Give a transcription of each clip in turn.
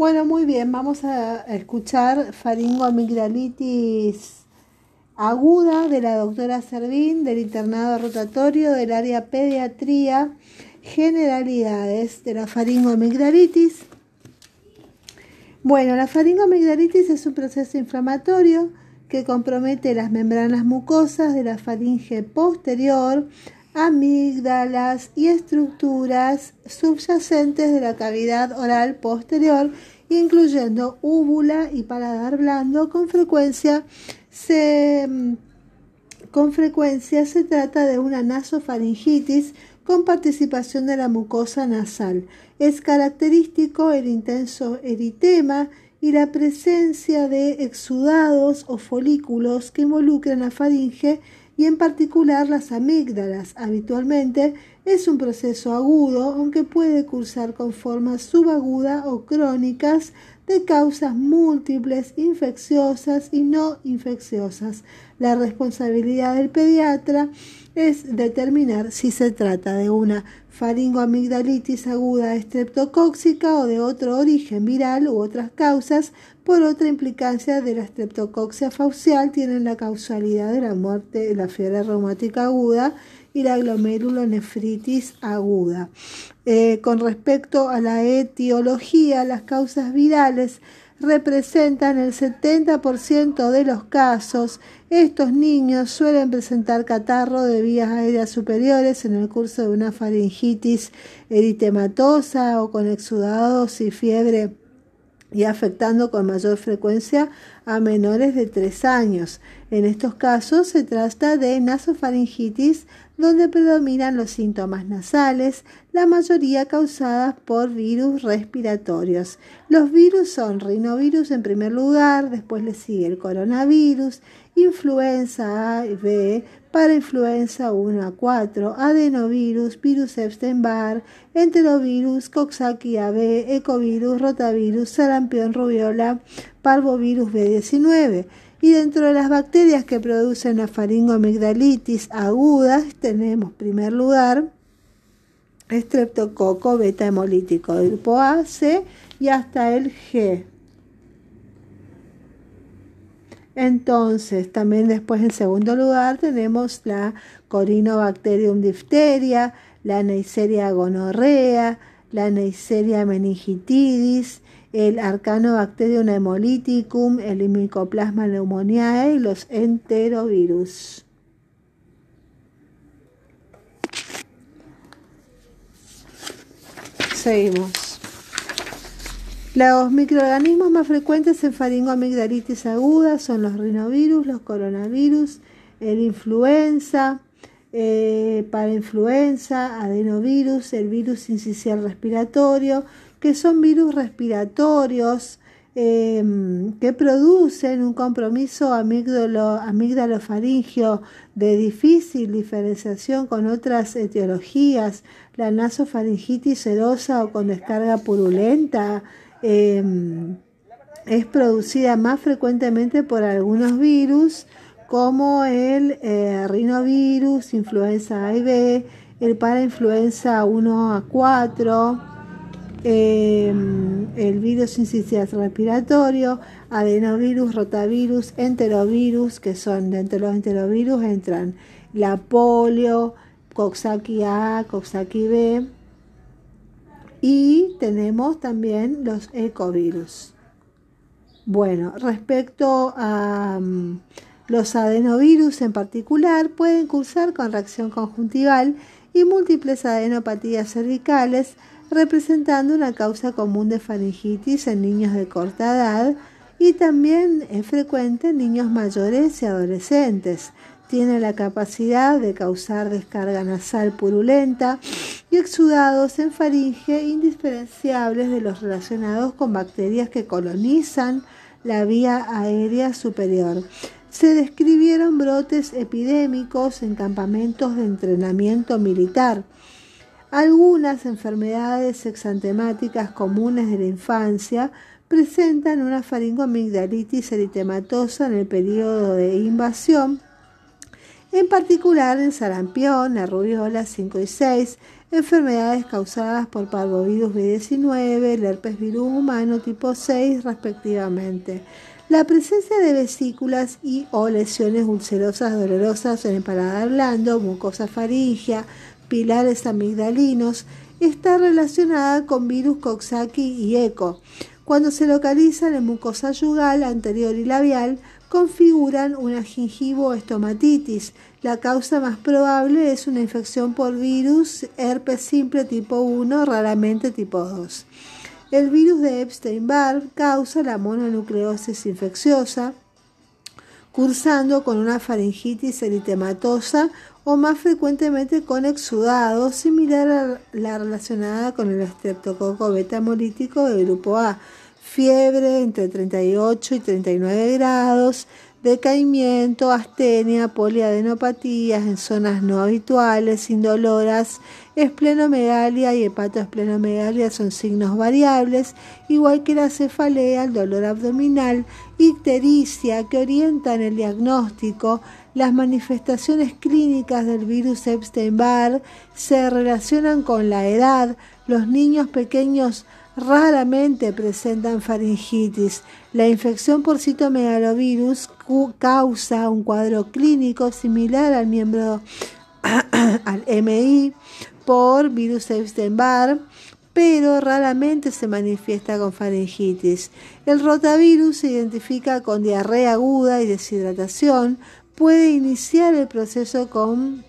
Bueno, muy bien, vamos a escuchar faringoamigdalitis aguda de la doctora Servín del internado rotatorio del área pediatría, generalidades de la faringoamigdalitis. Bueno, la faringoamigdalitis es un proceso inflamatorio que compromete las membranas mucosas de la faringe posterior, amígdalas y estructuras subyacentes de la cavidad oral posterior, incluyendo úvula y paladar blando. Con frecuencia se, con frecuencia se trata de una nasofaringitis con participación de la mucosa nasal. Es característico el intenso eritema y la presencia de exudados o folículos que involucran la faringe y en particular las amígdalas. Habitualmente es un proceso agudo, aunque puede cursar con formas subagudas o crónicas de causas múltiples, infecciosas y no infecciosas. La responsabilidad del pediatra es determinar si se trata de una faringoamigdalitis aguda estreptocóxica o de otro origen viral u otras causas. Por otra implicancia de la estreptocoxia faucial tienen la causalidad de la muerte de la fiebre reumática aguda y la glomerulonefritis aguda. Eh, con respecto a la etiología, las causas virales representan el 70% de los casos. Estos niños suelen presentar catarro de vías aéreas superiores en el curso de una faringitis eritematosa o con exudados y fiebre y afectando con mayor frecuencia a menores de 3 años. En estos casos se trata de nasofaringitis donde predominan los síntomas nasales, la mayoría causadas por virus respiratorios. Los virus son rinovirus en primer lugar, después le sigue el coronavirus, influenza A y B, para influenza 1 a 4, adenovirus, virus Epstein-Barr, enterovirus, Coxsackie AB, ecovirus, rotavirus, sarampión, rubiola, parvovirus B19. Y dentro de las bacterias que producen la faringoamigdalitis aguda tenemos, en primer lugar, estreptococo beta hemolítico, grupo A, C y hasta el G. Entonces, también después en segundo lugar tenemos la Corinobacterium difteria, la Neisseria gonorrea, la Neisseria meningitidis, el Arcanobacterium hemolyticum, el Mycoplasma pneumoniae y los enterovirus. Seguimos. Los microorganismos más frecuentes en faringoamigdalitis aguda son los rinovirus, los coronavirus, el influenza, eh, para influenza, adenovirus, el virus incisional respiratorio, que son virus respiratorios em, que producen un compromiso amígdalo-faringio de difícil diferenciación con otras etiologías, la nasofaringitis serosa o con descarga purulenta. Em, es producida más frecuentemente por algunos virus como el eh, rinovirus, influenza A y B, el parainfluenza 1 a 4, Em, el virus respiratorio, adenovirus, rotavirus, enterovirus, que son dentro de los enterovirus entran la polio, Coxsackie A, Coxsackie B y tenemos también los ecovirus. Bueno, respecto a mm, los adenovirus en particular, pueden cursar con reacción conjuntival y múltiples adenopatías cervicales, representando una causa común de faringitis en niños de corta edad y también es frecuente en niños mayores y adolescentes. Tiene la capacidad de causar descarga nasal purulenta y exudados en faringe indiferenciables de los relacionados con bacterias que colonizan la vía aérea superior. Se describieron brotes epidémicos en campamentos de entrenamiento militar algunas enfermedades exantemáticas comunes de la infancia presentan una faringoamigdalitis eritematosa en el periodo de invasión en particular el sarampión, la rubiola 5 y 6, enfermedades causadas por parvovirus B19, el herpes virus humano tipo 6 respectivamente. La presencia de vesículas y o lesiones ulcerosas dolorosas en el paladar blando, mucosa faringea, pilares amigdalinos, está relacionada con virus Coxsackie y ECO. Cuando se localiza en mucosa yugal anterior y labial, configuran una gingivo-estomatitis. La causa más probable es una infección por virus herpes simple tipo 1, raramente tipo 2. El virus de Epstein-Barr causa la mononucleosis infecciosa, cursando con una faringitis eritematosa o más frecuentemente con exudado, similar a la relacionada con el estreptococo beta hemolítico del grupo A. Fiebre entre 38 y 39 grados, decaimiento, astenia, poliadenopatías en zonas no habituales, indoloras, esplenomegalia y hepatoesplenomegalia son signos variables, igual que la cefalea, el dolor abdominal, ictericia que orientan el diagnóstico, las manifestaciones clínicas del virus Epstein-Barr se relacionan con la edad, los niños pequeños raramente presentan faringitis. La infección por citomegalovirus causa un cuadro clínico similar al miembro al MI por virus Epstein-Barr, pero raramente se manifiesta con faringitis. El rotavirus se identifica con diarrea aguda y deshidratación. Puede iniciar el proceso con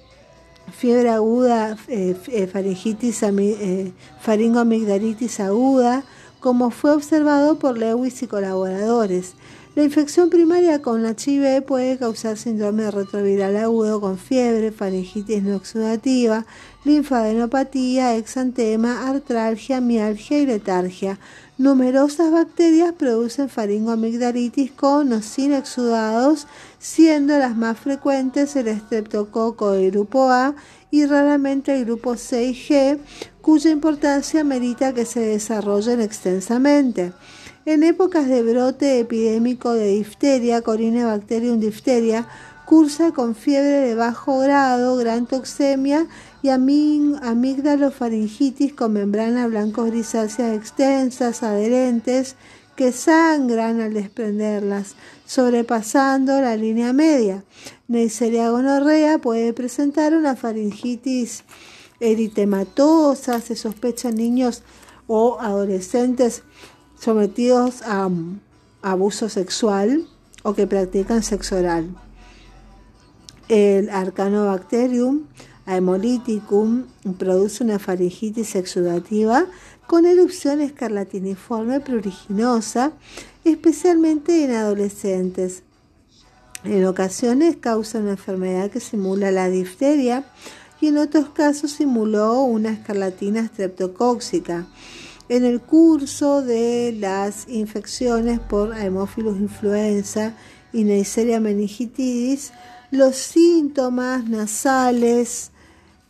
fiebre aguda, eh, eh, faringitis, eh, faringoamigdalitis aguda, como fue observado por Lewis y colaboradores. La infección primaria con la HIV puede causar síndrome retroviral agudo con fiebre, faringitis no exudativa, linfadenopatía, exantema, artralgia, mialgia y letargia. Numerosas bacterias producen faringoamigdalitis con o sin exudados, siendo las más frecuentes el estreptococo del grupo A y raramente el grupo C y G, cuya importancia merita que se desarrollen extensamente. En épocas de brote epidémico de difteria, Corinebacterium difteria, cursa con fiebre de bajo grado, gran toxemia y amígdalofaringitis con membrana blanco-grisáceas extensas, adherentes, que sangran al desprenderlas, sobrepasando la línea media. Neisseria gonorrea puede presentar una faringitis eritematosa, se sospecha en niños o adolescentes sometidos a abuso sexual o que practican sexo oral. El Arcanobacterium Haemolíticum produce una faringitis exudativa con erupción escarlatiniforme pruriginosa, especialmente en adolescentes. En ocasiones causa una enfermedad que simula la difteria y en otros casos simuló una escarlatina streptocóxica. En el curso de las infecciones por Haemophilus influenza y Neisseria meningitidis, los síntomas nasales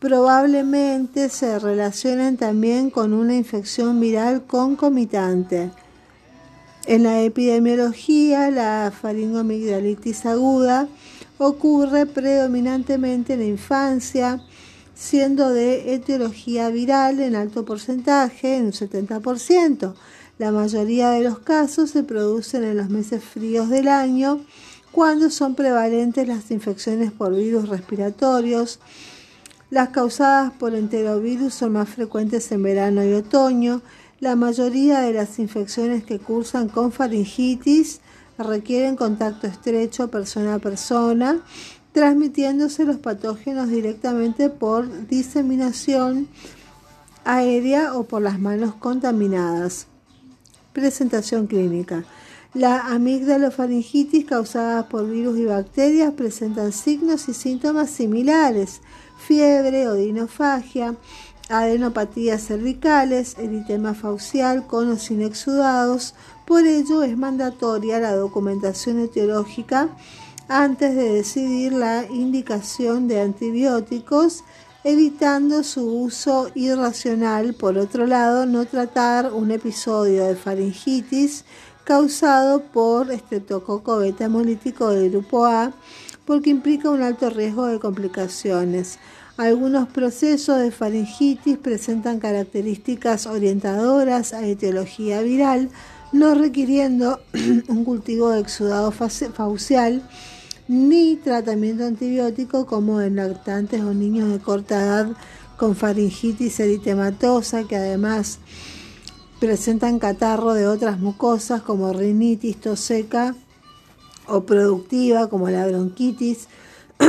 probablemente se relacionan también con una infección viral concomitante. En la epidemiología, la faringomigdalitis aguda ocurre predominantemente en la infancia, siendo de etiología viral en alto porcentaje, en un 70%. La mayoría de los casos se producen en los meses fríos del año, cuando son prevalentes las infecciones por virus respiratorios, las causadas por enterovirus son más frecuentes en verano y otoño. La mayoría de las infecciones que cursan con faringitis requieren contacto estrecho persona a persona, transmitiéndose los patógenos directamente por diseminación aérea o por las manos contaminadas. Presentación clínica. La amigdalofaringitis causada por virus y bacterias presentan signos y síntomas similares fiebre, odinofagia, adenopatías cervicales, eritema faucial con o sin exudados. Por ello es mandatoria la documentación etiológica antes de decidir la indicación de antibióticos, evitando su uso irracional. Por otro lado, no tratar un episodio de faringitis causado por estreptococo beta hemolítico del grupo A porque implica un alto riesgo de complicaciones. Algunos procesos de faringitis presentan características orientadoras a etiología viral, no requiriendo un cultivo de exudado faucial ni tratamiento antibiótico como en lactantes o niños de corta edad con faringitis eritematosa que además presentan catarro de otras mucosas como rinitis, tos seca o productiva como la bronquitis,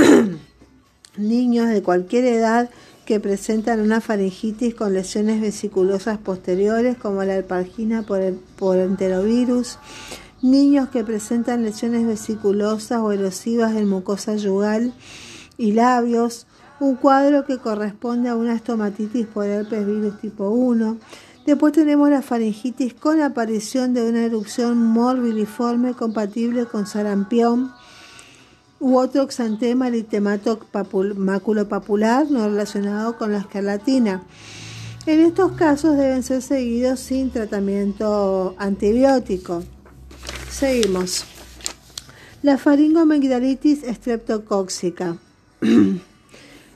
niños de cualquier edad que presentan una faringitis con lesiones vesiculosas posteriores como la alpargina por, por enterovirus, niños que presentan lesiones vesiculosas o erosivas en mucosa yugal y labios, un cuadro que corresponde a una estomatitis por herpes virus tipo 1. Después tenemos la faringitis con aparición de una erupción morbiliforme compatible con sarampión u otro exantema eritemato maculopapular no relacionado con la escarlatina. En estos casos deben ser seguidos sin tratamiento antibiótico. Seguimos. La faringomigdalitis estreptocóxica.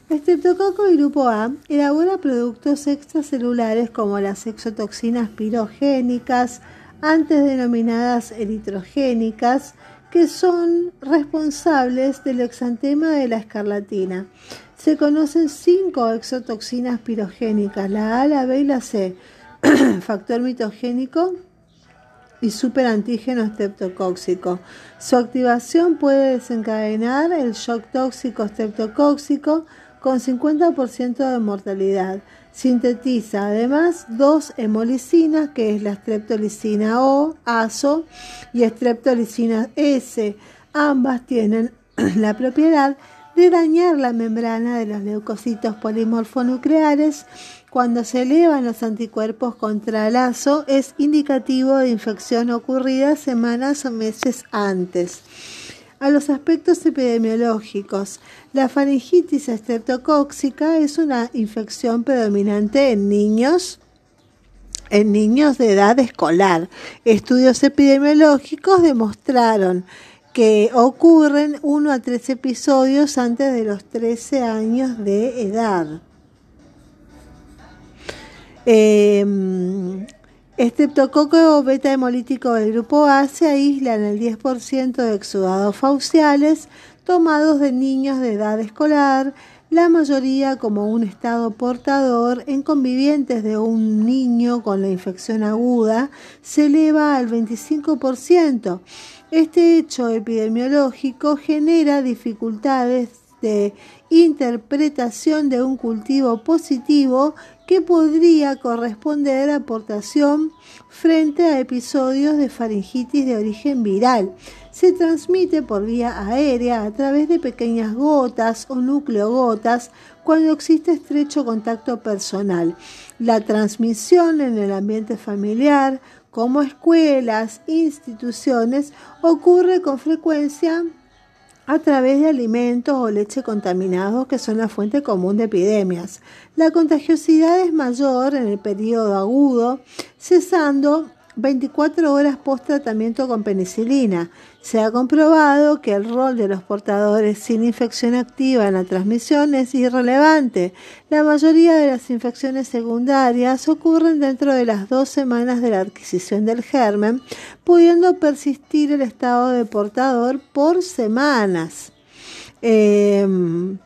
Estreptococo grupo A elabora productos extracelulares como las exotoxinas pirogénicas, antes denominadas eritrogénicas, que son responsables del exantema de la escarlatina. Se conocen cinco exotoxinas pirogénicas, la A, la B y la C. Factor mitogénico y superantígeno estreptocóxico. Su activación puede desencadenar el shock tóxico estreptocóxico con 50% de mortalidad. Sintetiza además dos hemolicinas, que es la streptolicina O, ASO, y streptolicina S. Ambas tienen la propiedad de dañar la membrana de los leucocitos polimorfonucleares. Cuando se elevan los anticuerpos contra el ASO, es indicativo de infección ocurrida semanas o meses antes a los aspectos epidemiológicos. La faringitis estreptocóxica es una infección predominante en niños en niños de edad escolar. Estudios epidemiológicos demostraron que ocurren uno a tres episodios antes de los 13 años de edad. Eh, Estreptococo beta hemolítico del grupo A se aíslan el 10% de exudados fauciales tomados de niños de edad escolar, la mayoría como un estado portador en convivientes de un niño con la infección aguda se eleva al 25%. Este hecho epidemiológico genera dificultades de interpretación de un cultivo positivo que podría corresponder a aportación frente a episodios de faringitis de origen viral. Se transmite por vía aérea a través de pequeñas gotas o nucleogotas cuando existe estrecho contacto personal. La transmisión en el ambiente familiar, como escuelas, instituciones, ocurre con frecuencia a través de alimentos o leche contaminados que son la fuente común de epidemias. La contagiosidad es mayor en el periodo agudo, cesando 24 horas post tratamiento con penicilina. Se ha comprobado que el rol de los portadores sin infección activa en la transmisión es irrelevante. La mayoría de las infecciones secundarias ocurren dentro de las dos semanas de la adquisición del germen, pudiendo persistir el estado de portador por semanas. Em,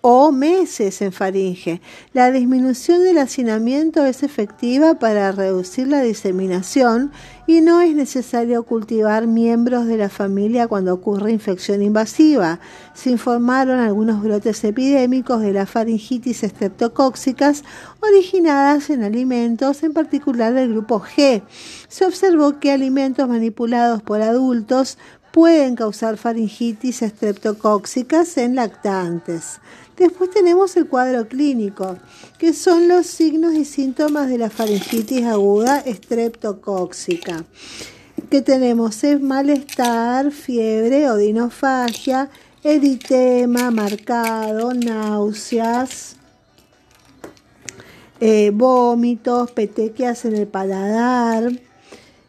o meses en faringe. La disminución del hacinamiento es efectiva para reducir la diseminación y no es necesario cultivar miembros de la familia cuando ocurre infección invasiva. Se informaron algunos brotes epidémicos de la faringitis estreptocóxicas originadas en alimentos, en particular del grupo G. Se observó que alimentos manipulados por adultos pueden causar faringitis estreptocóxicas en lactantes. Después tenemos el cuadro clínico, que son los signos y síntomas de la faringitis aguda estreptocóxica. Que tenemos es malestar, fiebre, odinofagia, eritema marcado, náuseas, eh, vómitos, petequias en el paladar,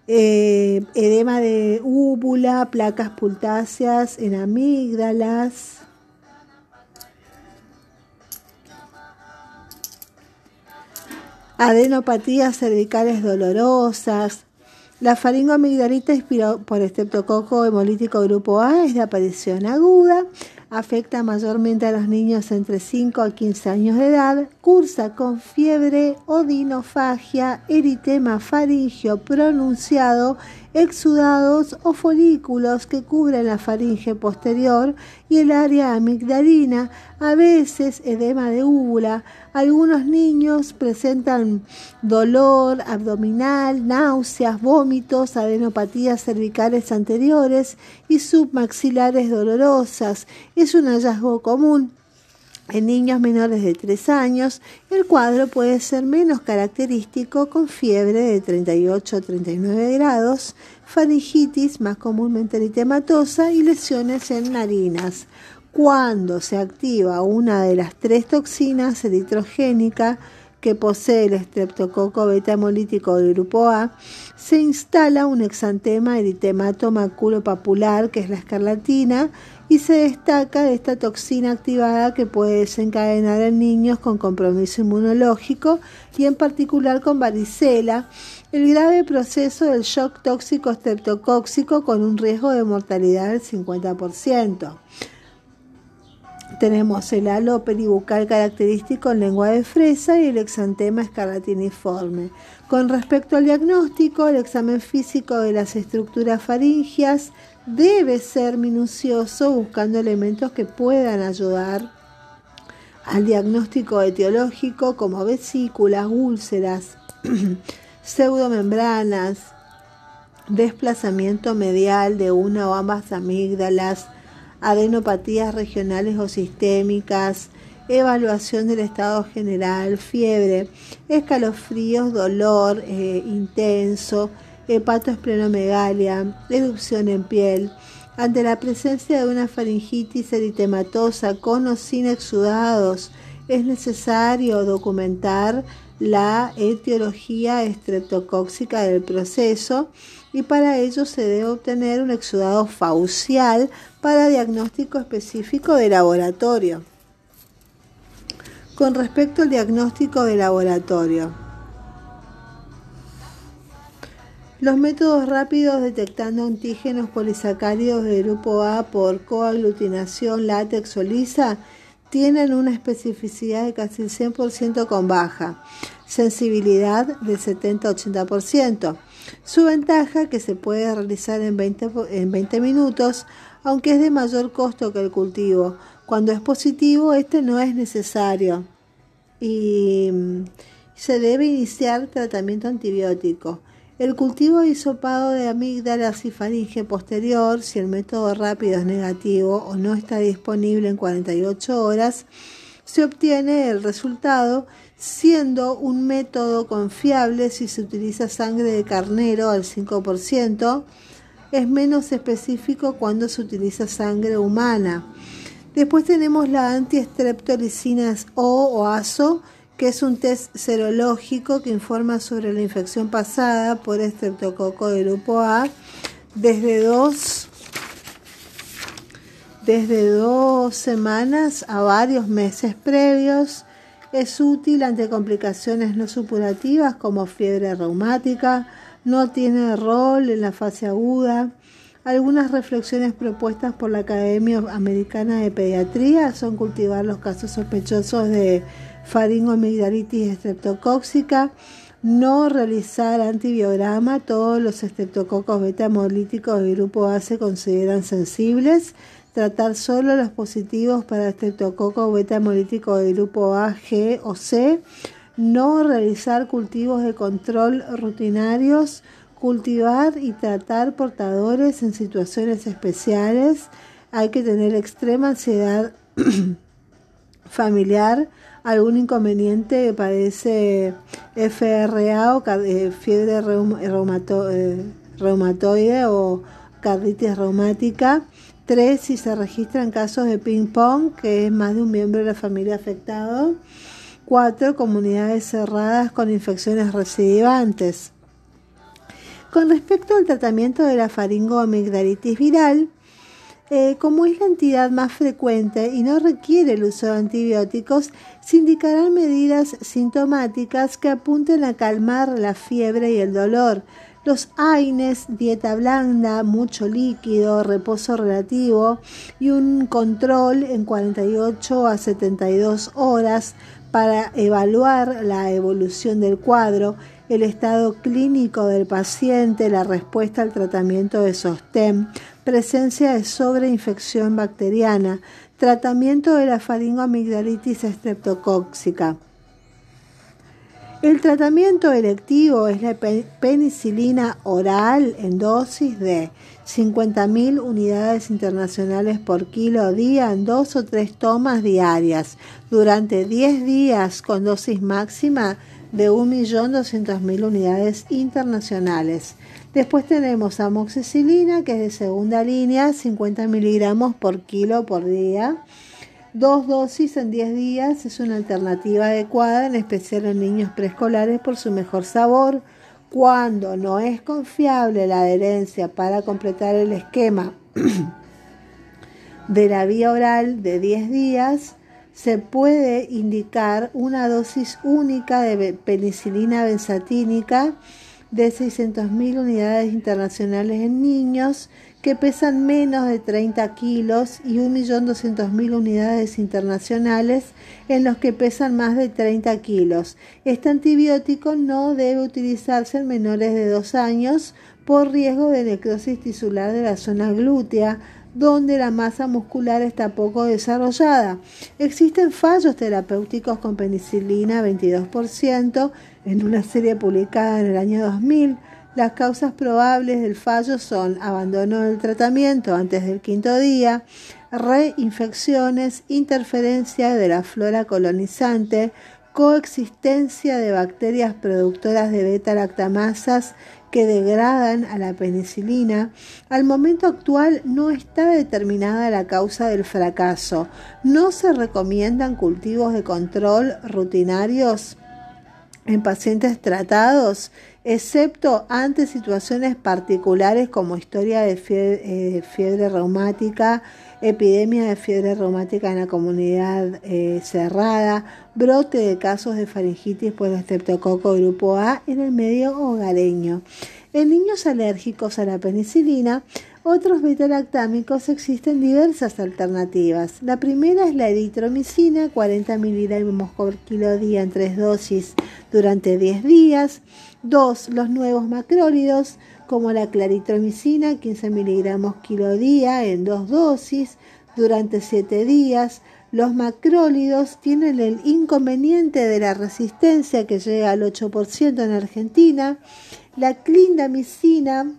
eh, edema de úvula, placas pultáceas en amígdalas. Adenopatías cervicales dolorosas, la faringoamigdalitis por estreptococo hemolítico grupo A es de aparición aguda, afecta mayormente a los niños entre 5 a 15 años de edad, cursa con fiebre, odinofagia, eritema faringio pronunciado, exudados o folículos que cubren la faringe posterior y el área amigdalina, a veces edema de úvula. Algunos niños presentan dolor abdominal, náuseas, vómitos, adenopatías cervicales anteriores y submaxilares dolorosas. Es un hallazgo común. En niños menores de 3 años, el cuadro puede ser menos característico con fiebre de 38 a 39 grados, faringitis, más comúnmente eritematosa, y lesiones en narinas. Cuando se activa una de las tres toxinas eritrogénica que posee el estreptococo beta hemolítico del grupo A, se instala un exantema eritemato maculopapular, que es la escarlatina, y se destaca de esta toxina activada que puede desencadenar en niños con compromiso inmunológico y en particular con varicela, el grave proceso del shock tóxico estreptocóxico con un riesgo de mortalidad del 50%. Tenemos el halo peribucal característico en lengua de fresa y el exantema escarlatiniforme. Con respecto al diagnóstico, el examen físico de las estructuras faringias debe ser minucioso buscando elementos que puedan ayudar al diagnóstico etiológico como vesículas, úlceras, pseudomembranas, desplazamiento medial de una o ambas amígdalas, adenopatías regionales o sistémicas, evaluación del estado general, fiebre, escalofríos, dolor eh, intenso, hepatoesplenomegalia, erupción en piel. Ante la presencia de una faringitis eritematosa con o sin exudados, es necesario documentar la etiología estreptocóxica del proceso y para ello se debe obtener un exudado faucial para diagnóstico específico de laboratorio. Con respecto al diagnóstico de laboratorio, los métodos rápidos detectando antígenos polisacáridos del grupo A por coaglutinación látex o lisa tienen una especificidad de casi el 100% con baja, sensibilidad de 70-80%. Su ventaja que se puede realizar en 20, en 20 minutos, aunque es de mayor costo que el cultivo. Cuando es positivo, este no es necesario y mm, se debe iniciar tratamiento antibiótico. El cultivo hisopado de amígdalas y faringe posterior, si el método rápido es negativo o no está disponible en 48 horas, se obtiene el resultado siendo un método confiable si se utiliza sangre de carnero al 5%, es menos específico cuando se utiliza sangre humana. Después tenemos la antiestreptolicina O o ASO, que es un test serológico que informa sobre la infección pasada por estreptococo de grupo A desde dos, desde dos semanas a varios meses previos. Es útil ante complicaciones no supurativas como fiebre reumática, no tiene rol en la fase aguda. Algunas reflexiones propuestas por la Academia Americana de Pediatría son cultivar los casos sospechosos de faringoamigdalitis estreptocóxica, no realizar antibiograma, todos los estreptococos beta hemolíticos del grupo A se consideran sensibles, tratar solo los positivos para estreptococo beta hemolítico del grupo A, G o C, no realizar cultivos de control rutinarios, cultivar y tratar portadores en situaciones especiales, hay que tener extrema ansiedad familiar, algún inconveniente que padece FRA o eh, fiebre eh, reumatoide o carditis reumática. Tres, si se registran casos de ping-pong, que es más de un miembro de la familia afectado. Cuatro, comunidades cerradas con infecciones recidivantes. Con respecto al tratamiento de la faringoamigdalitis viral, eh, como es la entidad más frecuente y no requiere el uso de antibióticos, se indicarán medidas sintomáticas que apunten a calmar la fiebre y el dolor. Los AINES, dieta blanda, mucho líquido, reposo relativo y un control en 48 a 72 horas para evaluar la evolución del cuadro, el estado clínico del paciente, la respuesta al tratamiento de sostén, presencia de sobreinfección bacteriana, tratamiento de la faringoamigdalitis estreptocóxica. El tratamiento electivo es la penicilina oral en dosis de 50.000 unidades internacionales por kilo día en dos o tres tomas diarias durante 10 días con dosis máxima de 1.200.000 unidades internacionales. Después tenemos amoxicilina, que es de segunda línea, 50 miligramos por kilo por día. Dos dosis en 10 días es una alternativa adecuada, en especial en niños preescolares, por su mejor sabor. Cuando no es confiable la adherencia para completar el esquema de la vía oral de 10 días, se puede indicar una dosis única de penicilina benzatínica de 600.000 unidades internacionales en niños que pesan menos de 30 kilos y 1.200.000 unidades internacionales en los que pesan más de 30 kilos. Este antibiótico no debe utilizarse en menores de 2 años por riesgo de necrosis tisular de la zona glútea, donde la masa muscular está poco desarrollada. Existen fallos terapéuticos con penicilina 22% en una serie publicada en el año 2000. Las causas probables del fallo son abandono del tratamiento antes del quinto día, reinfecciones, interferencia de la flora colonizante, coexistencia de bacterias productoras de beta-lactamasas que degradan a la penicilina, al momento actual no está determinada la causa del fracaso. No se recomiendan cultivos de control rutinarios en pacientes tratados, excepto ante situaciones particulares como historia de eh, fiebre, reumática, epidemia de fiebre reumática en la comunidad eh, cerrada, brote de casos de faringitis por estreptococo grupo A en el medio hogareño. En niños alérgicos a la penicilina, otros betalactámicos existen diversas alternativas. La primera es la eritromicina, 40 miligramos por kilo día en tres dosis durante 10 días. Dos, los nuevos macrólidos, como la claritromicina, 15 miligramos kilo día en dos dosis durante 7 días. Los macrólidos tienen el inconveniente de la resistencia que llega al 8% en Argentina. La clindamicina,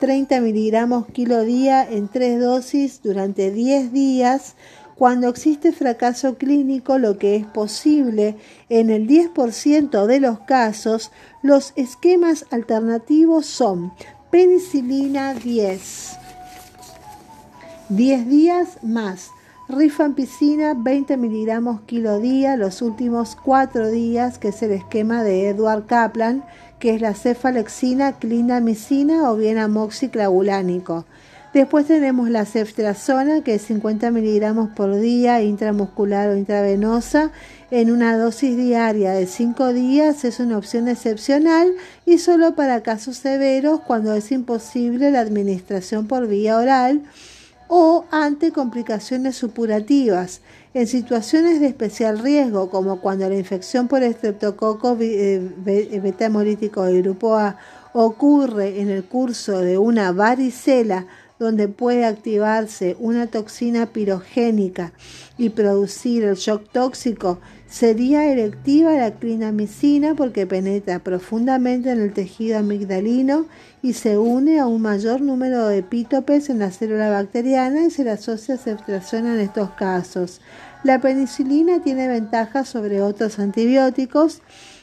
30 miligramos kilo día en tres dosis durante 10 días. Cuando existe fracaso clínico, lo que es posible en el 10% de los casos, los esquemas alternativos son penicilina 10, 10 días más, rifampicina 20 miligramos kilo día los últimos 4 días, que es el esquema de Edward Kaplan, que es la cefalexina, clindamicina o bien amoxiclavulánico. Después tenemos la ceftriaxona, que es 50 miligramos por día, intramuscular o intravenosa, en una dosis diaria de 5 días. Es una opción excepcional y solo para casos severos cuando es imposible la administración por vía oral o ante complicaciones supurativas. En situaciones de especial riesgo, como cuando la infección por estreptococo eh, beta hemolítico del grupo A ocurre en el curso de una varicela, donde puede activarse una toxina pirogénica y producir el shock tóxico, sería electiva la clinamicina porque penetra profundamente en el tejido amigdalino y se une a un mayor número de epítopes en la célula bacteriana y se le asocia a en estos casos. La penicilina tiene ventajas sobre otros antibióticos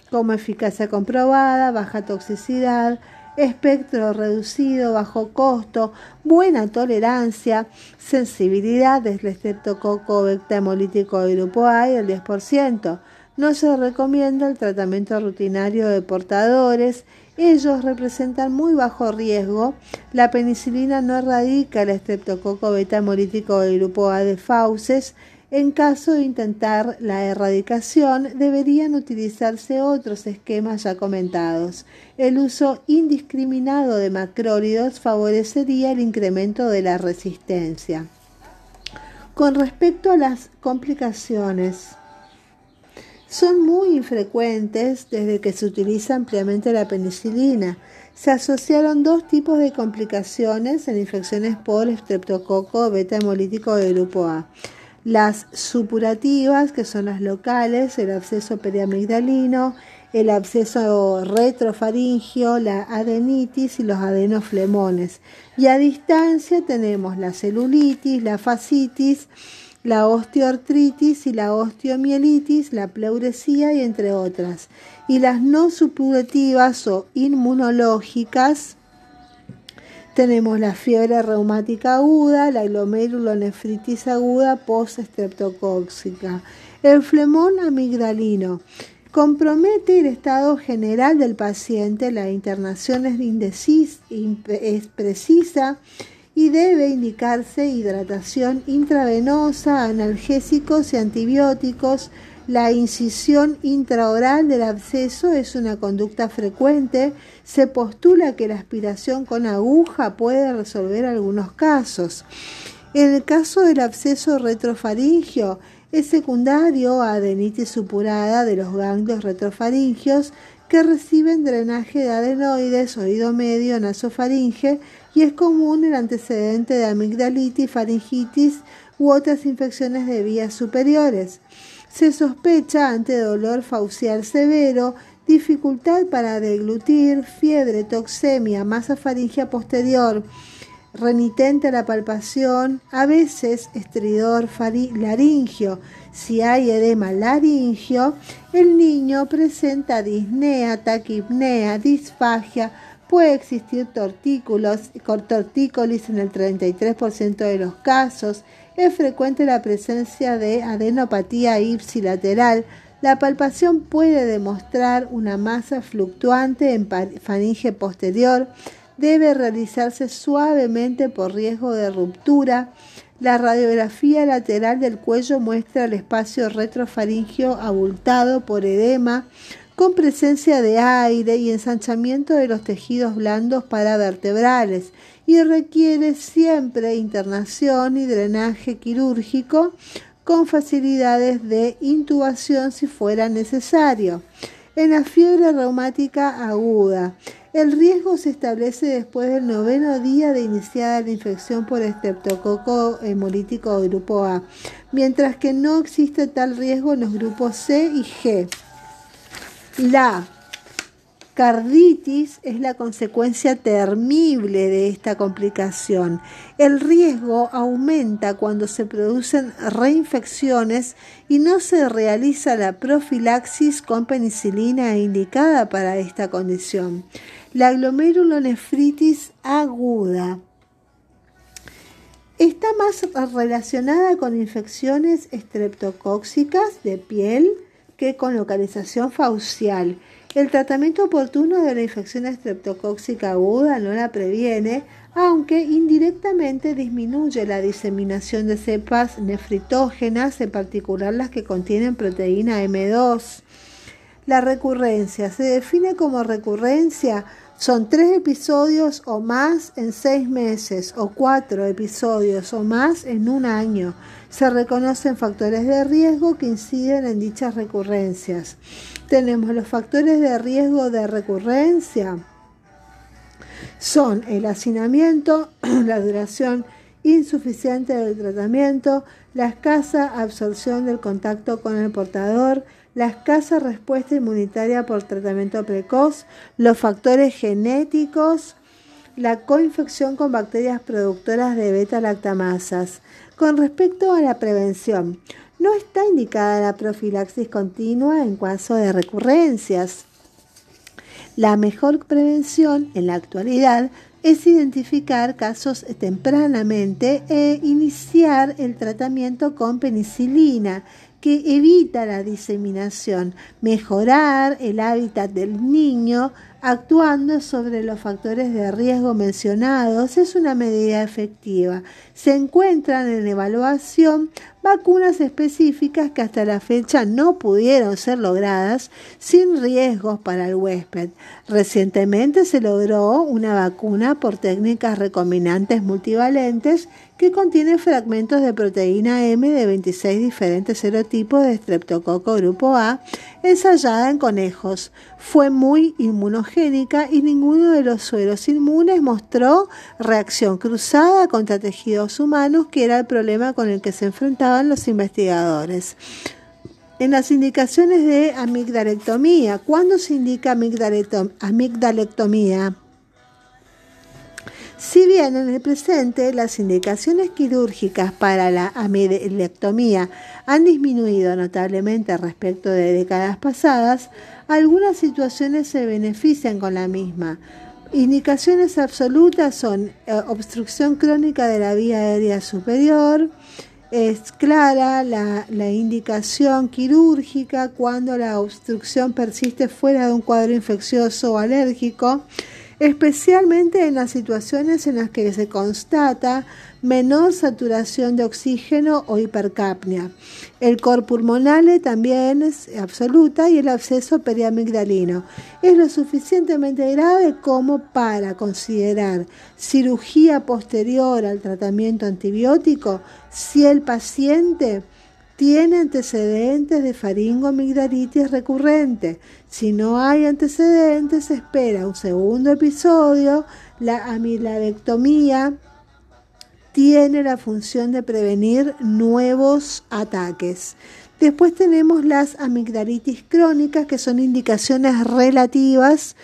como eficacia comprobada, baja toxicidad, espectro reducido, bajo costo, buena tolerancia, sensibilidad del estreptococo hemolítico de grupo A y el 10%. No se recomienda el tratamiento rutinario de portadores. Ellos representan muy bajo riesgo. La penicilina no erradica el estreptococo beta hemolítico del grupo A de fauces. En caso de intentar la erradicación, deberían utilizarse otros esquemas ya comentados. El uso indiscriminado de macrólidos favorecería el incremento de la resistencia. Con respecto a las complicaciones, son muy infrecuentes desde que se utiliza ampliamente la penicilina. Se asociaron dos tipos de complicaciones en infecciones por estreptococo beta hemolítico de grupo A. Las supurativas, que son las locales, el absceso periamigdalino, el absceso retrofaringio, la adenitis y los adenoflemones. Y a distancia tenemos la celulitis, la fascitis, la osteoartritis y la osteomielitis, la pleuresía y entre otras. Y las no supurativas o inmunológicas tenemos la fiebre reumática aguda, la glomerulonefritis aguda post-estreptocóxica, el flemón amigdalino. Compromete el estado general del paciente, la internación es, es precisa y debe indicarse hidratación intravenosa, analgésicos y antibióticos. La incisión intraoral del absceso es una conducta frecuente. Se postula que la aspiración con aguja puede resolver algunos casos. En el caso del absceso retrofaringio, es secundario a adenitis supurada de los ganglios retrofaringios que reciben drenaje de adenoides, oído medio, nasofaringe y es común el antecedente de amigdalitis, faringitis u otras infecciones de vías superiores. Se sospecha ante dolor faucial severo, dificultad para deglutir, fiebre, toxemia, masa faringea posterior, renitente a la palpación, a veces estridor laringio. Si hay edema laringio, el niño presenta disnea, taquipnea, disfagia, puede existir tortículos, tortícolis en el 33% de los casos, es frecuente la presencia de adenopatía ipsilateral, la palpación puede demostrar una masa fluctuante en faringe posterior, debe realizarse suavemente por riesgo de ruptura. La radiografía lateral del cuello muestra el espacio retrofaringio abultado por edema, con presencia de aire y ensanchamiento de los tejidos blandos paravertebrales y requiere siempre internación y drenaje quirúrgico con facilidades de intubación si fuera necesario. En la fiebre reumática aguda, el riesgo se establece después del noveno día de iniciada la infección por estreptococo hemolítico grupo A, mientras que no existe tal riesgo en los grupos C y G. La carditis es la consecuencia termible de esta complicación. El riesgo aumenta cuando se producen reinfecciones y no se realiza la profilaxis con penicilina indicada para esta condición. La glomerulonefritis aguda está más relacionada con infecciones estreptocóxicas de piel que con localización faucial el tratamiento oportuno de la infección estreptocóxica aguda no la previene, aunque indirectamente disminuye la diseminación de cepas nefritógenas, en particular las que contienen proteína M2. La recurrencia se define como recurrencia son tres episodios o más en seis meses o cuatro episodios o más en un año. Se reconocen factores de riesgo que inciden en dichas recurrencias. Tenemos los factores de riesgo de recurrencia. Son el hacinamiento, la duración insuficiente del tratamiento, la escasa absorción del contacto con el portador, la escasa respuesta inmunitaria por tratamiento precoz, los factores genéticos, la coinfección con bacterias productoras de beta-lactamasas. Con respecto a la prevención, no está indicada la profilaxis continua en caso de recurrencias. La mejor prevención en la actualidad es identificar casos tempranamente e iniciar el tratamiento con penicilina que evita la diseminación, mejorar el hábitat del niño actuando sobre los factores de riesgo mencionados es una medida efectiva. Se encuentran en evaluación vacunas específicas que hasta la fecha no pudieron ser logradas sin riesgos para el huésped. Recientemente se logró una vacuna por técnicas recombinantes multivalentes que contiene fragmentos de proteína M de 26 diferentes serotipos de Streptococo grupo A ensayada en conejos. Fue muy inmunogénica y ninguno de los sueros inmunes mostró reacción cruzada contra tejidos humanos, que era el problema con el que se enfrentaban los investigadores. En las indicaciones de amigdalectomía, ¿cuándo se indica amigdalectomía? Si bien en el presente las indicaciones quirúrgicas para la amilectomía han disminuido notablemente respecto de décadas pasadas, algunas situaciones se benefician con la misma. Indicaciones absolutas son eh, obstrucción crónica de la vía aérea superior, es clara la, la, indicación quirúrgica cuando la obstrucción persiste fuera de un cuadro infeccioso o alérgico especialmente en las situaciones en las que se constata menor saturación de oxígeno o hipercapnia. El cor pulmonale también es absoluta y el absceso periamigdalino es lo suficientemente grave como para considerar cirugía posterior al tratamiento antibiótico si el paciente tiene antecedentes de faringoamigdalitis recurrente. Si no hay antecedentes, se espera un segundo episodio. La amiladectomía tiene la función de prevenir nuevos ataques. Después tenemos las amigdalitis crónicas, que son indicaciones relativas.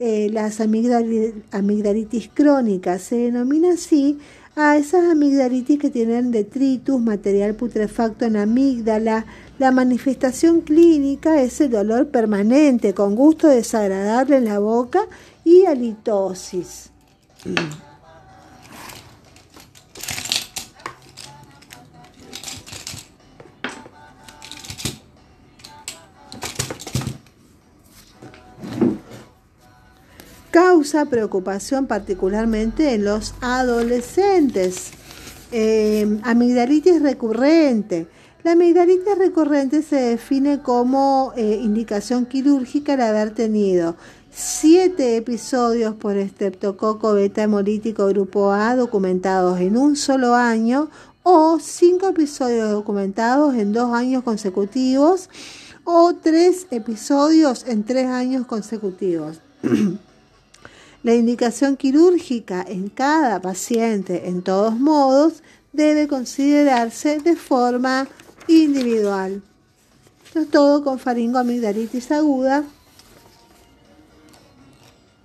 Eh, las amigdalitis crónicas se denomina así a esas amigdalitis que tienen detritus, material putrefacto en amígdala. La manifestación clínica es el dolor permanente con gusto desagradable en la boca y halitosis. causa preocupación particularmente en los adolescentes. Eh, amigdalitis recurrente. La amigdalitis recurrente se define como eh, indicación quirúrgica de haber tenido siete episodios por estreptococo beta hemolítico grupo A documentados en un solo año o cinco episodios documentados en dos años consecutivos o tres episodios en tres años consecutivos. La indicación quirúrgica en cada paciente, en todos modos, debe considerarse de forma individual. Esto es todo con faringoamigdalitis aguda